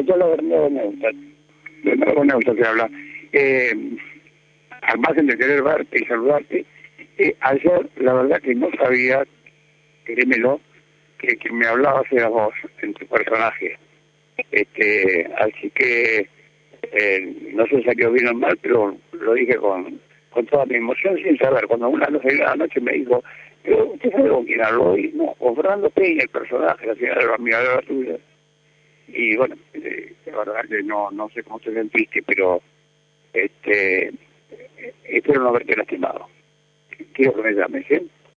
yo la verdad Neustadt, de nuevo Neustadt se habla, eh, al margen de querer verte y saludarte, eh, ayer la verdad que no sabía, créemelo, que, que me hablabas era vos en tu personaje. Este, así que eh, no sé si salió bien o mal, pero lo dije con, con toda mi emoción sin saber. Cuando una noche de la noche me dijo, pero ¿usted sabe con quién habló hoy? No, con Fernando Peña, el personaje, la señora de la amiga tuya. Y bueno, verdad no, no sé cómo te sentiste, pero este espero no haberte lastimado. Quiero que me llames, ¿eh?